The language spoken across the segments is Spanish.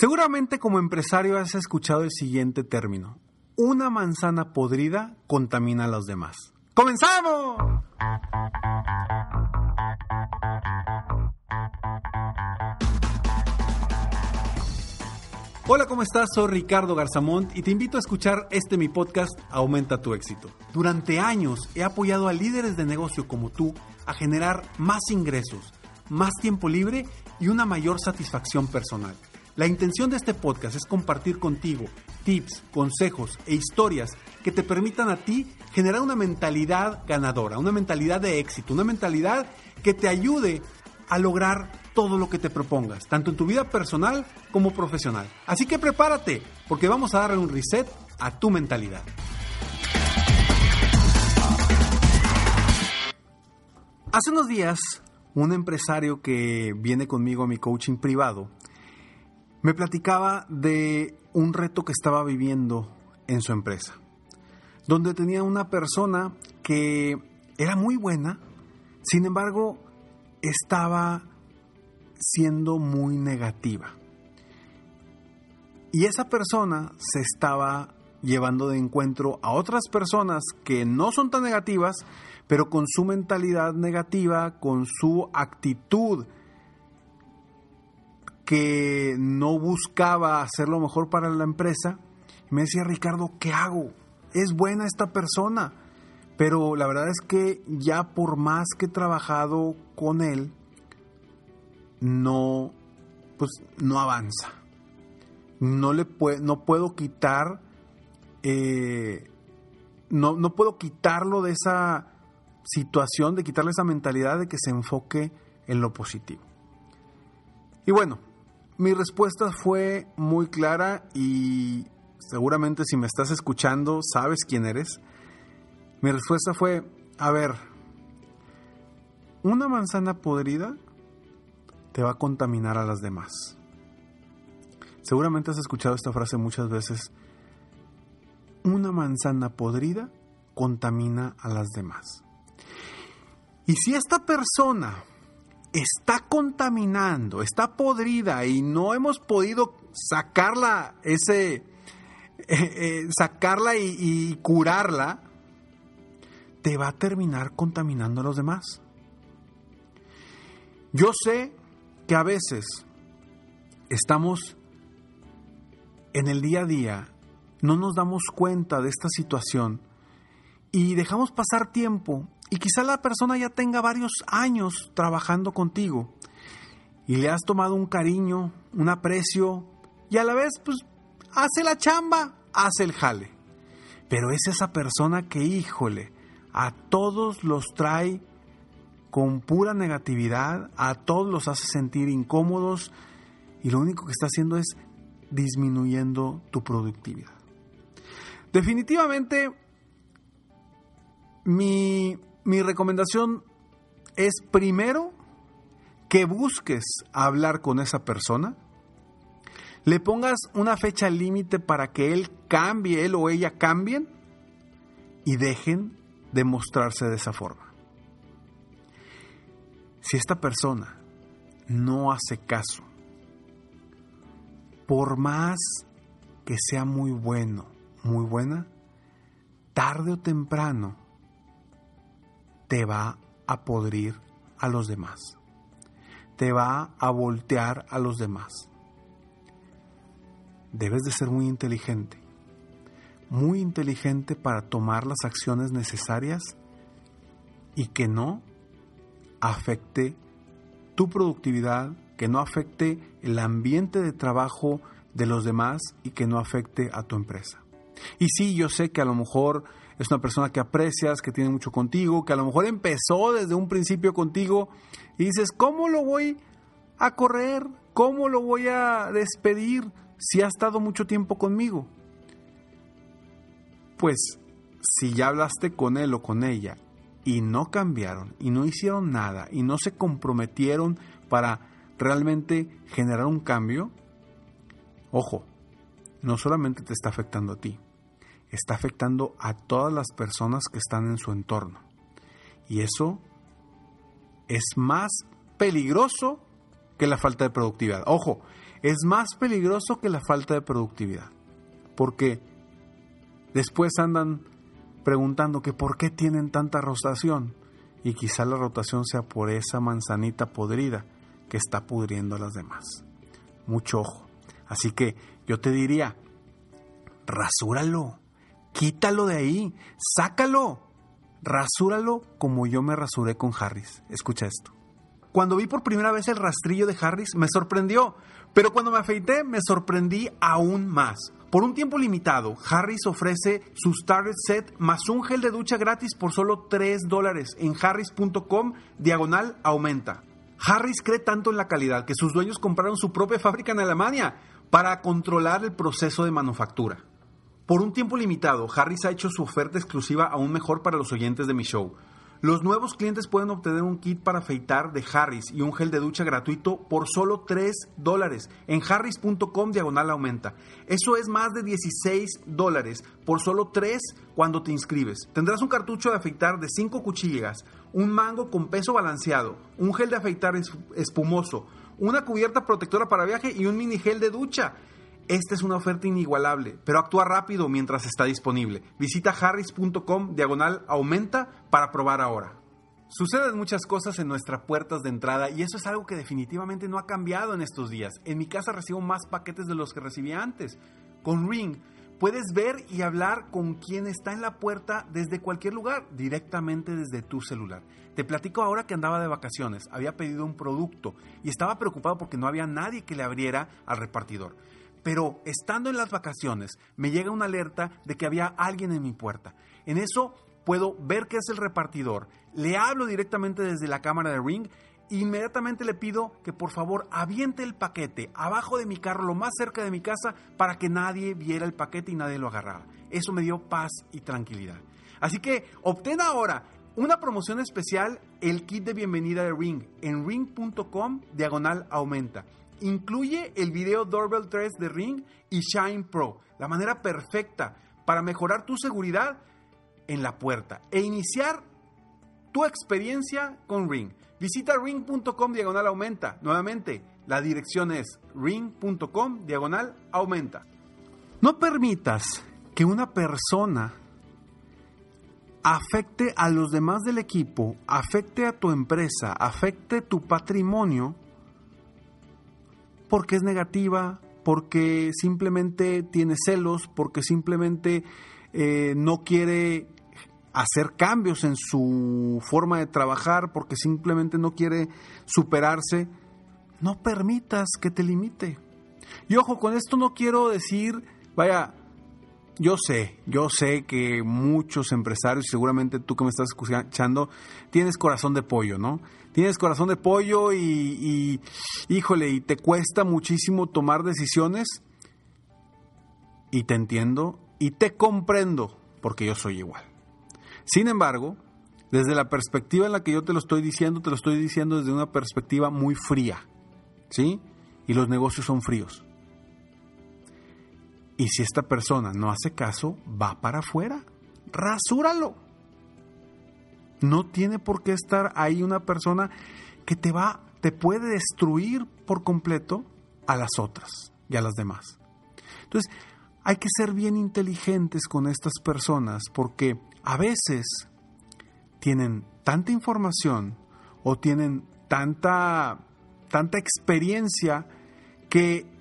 Seguramente como empresario has escuchado el siguiente término. Una manzana podrida contamina a los demás. ¡Comenzamos! Hola, ¿cómo estás? Soy Ricardo Garzamont y te invito a escuchar este mi podcast Aumenta tu éxito. Durante años he apoyado a líderes de negocio como tú a generar más ingresos, más tiempo libre y una mayor satisfacción personal. La intención de este podcast es compartir contigo tips, consejos e historias que te permitan a ti generar una mentalidad ganadora, una mentalidad de éxito, una mentalidad que te ayude a lograr todo lo que te propongas, tanto en tu vida personal como profesional. Así que prepárate, porque vamos a darle un reset a tu mentalidad. Hace unos días, un empresario que viene conmigo a mi coaching privado me platicaba de un reto que estaba viviendo en su empresa, donde tenía una persona que era muy buena, sin embargo, estaba siendo muy negativa. Y esa persona se estaba llevando de encuentro a otras personas que no son tan negativas, pero con su mentalidad negativa, con su actitud que no buscaba hacer lo mejor para la empresa. Me decía, Ricardo, ¿qué hago? Es buena esta persona, pero la verdad es que ya por más que he trabajado con él, no, pues no avanza. No le no puedo quitar, eh, no, no puedo quitarlo de esa situación, de quitarle esa mentalidad de que se enfoque en lo positivo. Y bueno, mi respuesta fue muy clara y seguramente si me estás escuchando sabes quién eres. Mi respuesta fue, a ver, una manzana podrida te va a contaminar a las demás. Seguramente has escuchado esta frase muchas veces. Una manzana podrida contamina a las demás. Y si esta persona está contaminando, está podrida y no hemos podido sacarla, ese, eh, eh, sacarla y, y curarla, te va a terminar contaminando a los demás. Yo sé que a veces estamos en el día a día, no nos damos cuenta de esta situación y dejamos pasar tiempo y quizá la persona ya tenga varios años trabajando contigo y le has tomado un cariño, un aprecio y a la vez pues hace la chamba, hace el jale. Pero es esa persona que, híjole, a todos los trae con pura negatividad, a todos los hace sentir incómodos y lo único que está haciendo es disminuyendo tu productividad. Definitivamente, mi, mi recomendación es primero que busques hablar con esa persona, le pongas una fecha límite para que él cambie, él o ella cambien y dejen de mostrarse de esa forma. Si esta persona no hace caso, por más que sea muy bueno, muy buena, tarde o temprano te va a podrir a los demás. Te va a voltear a los demás. Debes de ser muy inteligente. Muy inteligente para tomar las acciones necesarias y que no afecte tu productividad, que no afecte el ambiente de trabajo de los demás y que no afecte a tu empresa. Y sí, yo sé que a lo mejor es una persona que aprecias, que tiene mucho contigo, que a lo mejor empezó desde un principio contigo y dices, ¿cómo lo voy a correr? ¿Cómo lo voy a despedir si ha estado mucho tiempo conmigo? Pues si ya hablaste con él o con ella y no cambiaron y no hicieron nada y no se comprometieron para realmente generar un cambio, ojo, no solamente te está afectando a ti, está afectando a todas las personas que están en su entorno. Y eso es más peligroso que la falta de productividad. Ojo, es más peligroso que la falta de productividad. Porque después andan preguntando que por qué tienen tanta rotación. Y quizá la rotación sea por esa manzanita podrida que está pudriendo a las demás. Mucho ojo. Así que yo te diría, rasúralo, quítalo de ahí, sácalo, rasúralo como yo me rasuré con Harris. Escucha esto. Cuando vi por primera vez el rastrillo de Harris me sorprendió, pero cuando me afeité me sorprendí aún más. Por un tiempo limitado, Harris ofrece su Starter Set más un gel de ducha gratis por solo 3 dólares en harris.com diagonal aumenta. Harris cree tanto en la calidad que sus dueños compraron su propia fábrica en Alemania para controlar el proceso de manufactura. Por un tiempo limitado, Harris ha hecho su oferta exclusiva aún mejor para los oyentes de mi show. Los nuevos clientes pueden obtener un kit para afeitar de Harris y un gel de ducha gratuito por solo 3 dólares en harris.com diagonal aumenta. Eso es más de 16 dólares por solo 3 cuando te inscribes. Tendrás un cartucho de afeitar de 5 cuchillas, un mango con peso balanceado, un gel de afeitar espumoso, una cubierta protectora para viaje y un mini gel de ducha. Esta es una oferta inigualable, pero actúa rápido mientras está disponible. Visita harris.com diagonal aumenta para probar ahora. Suceden muchas cosas en nuestras puertas de entrada y eso es algo que definitivamente no ha cambiado en estos días. En mi casa recibo más paquetes de los que recibía antes. Con Ring puedes ver y hablar con quien está en la puerta desde cualquier lugar, directamente desde tu celular. Te platico ahora que andaba de vacaciones, había pedido un producto y estaba preocupado porque no había nadie que le abriera al repartidor. Pero estando en las vacaciones, me llega una alerta de que había alguien en mi puerta. En eso puedo ver que es el repartidor. Le hablo directamente desde la cámara de Ring. Inmediatamente le pido que por favor aviente el paquete abajo de mi carro, lo más cerca de mi casa, para que nadie viera el paquete y nadie lo agarrara. Eso me dio paz y tranquilidad. Así que obtén ahora una promoción especial, el kit de bienvenida de Ring, en ring.com diagonal aumenta. Incluye el video Doorbell 3 de Ring y Shine Pro, la manera perfecta para mejorar tu seguridad en la puerta e iniciar tu experiencia con Ring. Visita ring.com diagonal aumenta. Nuevamente, la dirección es ring.com diagonal aumenta. No permitas que una persona afecte a los demás del equipo, afecte a tu empresa, afecte tu patrimonio porque es negativa, porque simplemente tiene celos, porque simplemente eh, no quiere hacer cambios en su forma de trabajar, porque simplemente no quiere superarse, no permitas que te limite. Y ojo, con esto no quiero decir, vaya, yo sé, yo sé que muchos empresarios, seguramente tú que me estás escuchando, tienes corazón de pollo, ¿no? Tienes corazón de pollo y, híjole, y te cuesta muchísimo tomar decisiones. Y te entiendo y te comprendo, porque yo soy igual. Sin embargo, desde la perspectiva en la que yo te lo estoy diciendo, te lo estoy diciendo desde una perspectiva muy fría, ¿sí? Y los negocios son fríos. Y si esta persona no hace caso, va para afuera. Rasúralo. No tiene por qué estar ahí una persona que te va, te puede destruir por completo a las otras y a las demás. Entonces, hay que ser bien inteligentes con estas personas porque a veces tienen tanta información o tienen tanta, tanta experiencia que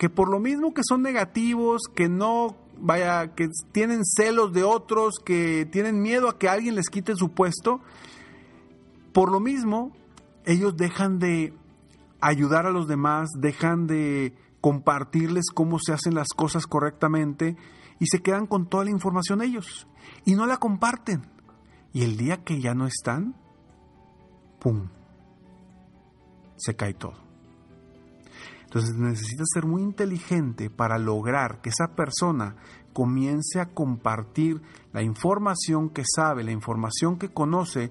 que por lo mismo que son negativos, que no, vaya, que tienen celos de otros, que tienen miedo a que alguien les quite su puesto, por lo mismo ellos dejan de ayudar a los demás, dejan de compartirles cómo se hacen las cosas correctamente y se quedan con toda la información ellos y no la comparten. Y el día que ya no están, ¡pum! Se cae todo. Entonces necesitas ser muy inteligente para lograr que esa persona comience a compartir la información que sabe, la información que conoce,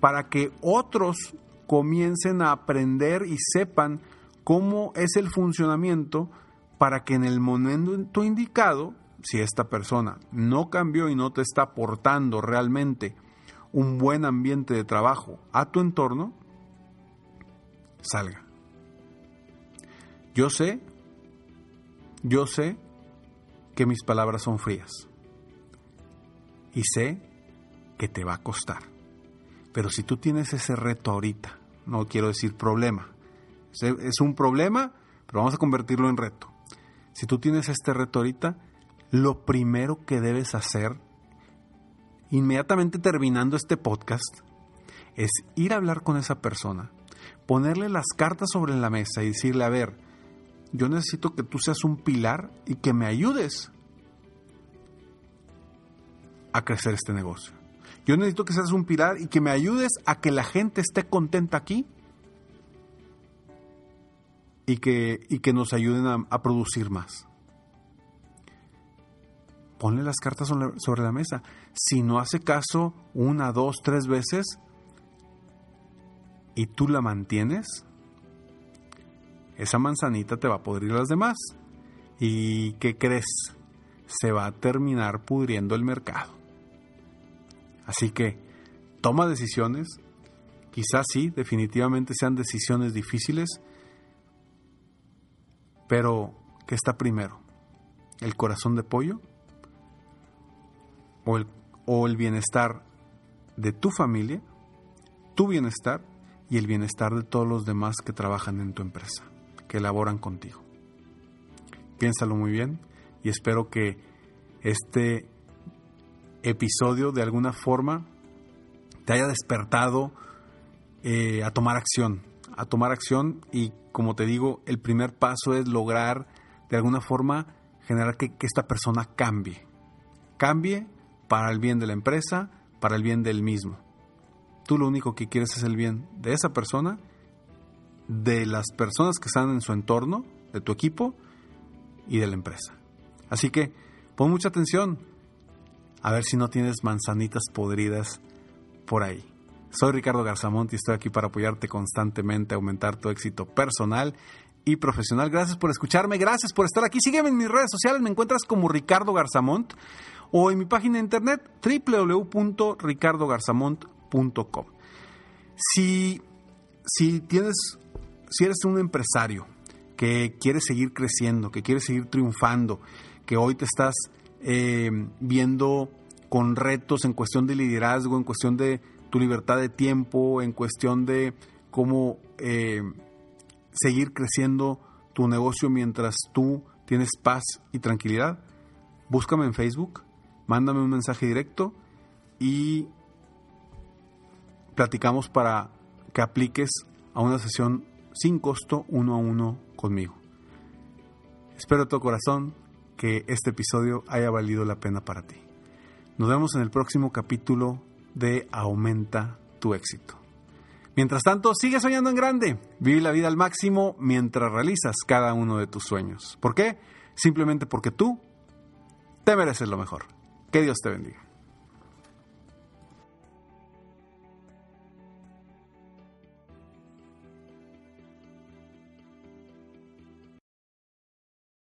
para que otros comiencen a aprender y sepan cómo es el funcionamiento para que en el momento indicado, si esta persona no cambió y no te está aportando realmente un buen ambiente de trabajo a tu entorno, salga. Yo sé, Yo sé que mis palabras son frías. Y sé que te va a costar. Pero si tú tienes ese reto ahorita, no quiero decir problema, es un problema, pero vamos a convertirlo en reto. Si tú tienes este reto ahorita, lo primero que debes hacer, inmediatamente terminando este podcast, es ir a hablar con esa persona, ponerle las cartas sobre la mesa y decirle, a ver, yo necesito que tú seas un pilar y que me ayudes a crecer este negocio. Yo necesito que seas un pilar y que me ayudes a que la gente esté contenta aquí y que, y que nos ayuden a, a producir más. Ponle las cartas sobre la mesa. Si no hace caso una, dos, tres veces y tú la mantienes, esa manzanita te va a podrir las demás. ¿Y qué crees? Se va a terminar pudriendo el mercado. Así que toma decisiones, quizás sí, definitivamente sean decisiones difíciles, pero ¿qué está primero? ¿El corazón de pollo? ¿O el, o el bienestar de tu familia, tu bienestar y el bienestar de todos los demás que trabajan en tu empresa, que elaboran contigo? Piénsalo muy bien y espero que este episodio de alguna forma te haya despertado eh, a tomar acción, a tomar acción y como te digo, el primer paso es lograr de alguna forma generar que, que esta persona cambie, cambie para el bien de la empresa, para el bien del mismo. Tú lo único que quieres es el bien de esa persona, de las personas que están en su entorno, de tu equipo y de la empresa. Así que pon mucha atención, a ver si no tienes manzanitas podridas por ahí. Soy Ricardo Garzamont y estoy aquí para apoyarte constantemente a aumentar tu éxito personal y profesional. Gracias por escucharme, gracias por estar aquí. Sígueme en mis redes sociales, me encuentras como Ricardo Garzamont o en mi página de internet www.ricardogarzamont.com. Si, si tienes, si eres un empresario que quiere seguir creciendo, que quiere seguir triunfando, que hoy te estás eh, viendo con retos en cuestión de liderazgo, en cuestión de tu libertad de tiempo, en cuestión de cómo eh, seguir creciendo tu negocio mientras tú tienes paz y tranquilidad, búscame en Facebook, mándame un mensaje directo y platicamos para que apliques a una sesión sin costo uno a uno conmigo. Espero de todo corazón que este episodio haya valido la pena para ti. Nos vemos en el próximo capítulo de Aumenta tu éxito. Mientras tanto, sigue soñando en grande. Vive la vida al máximo mientras realizas cada uno de tus sueños. ¿Por qué? Simplemente porque tú te mereces lo mejor. Que Dios te bendiga.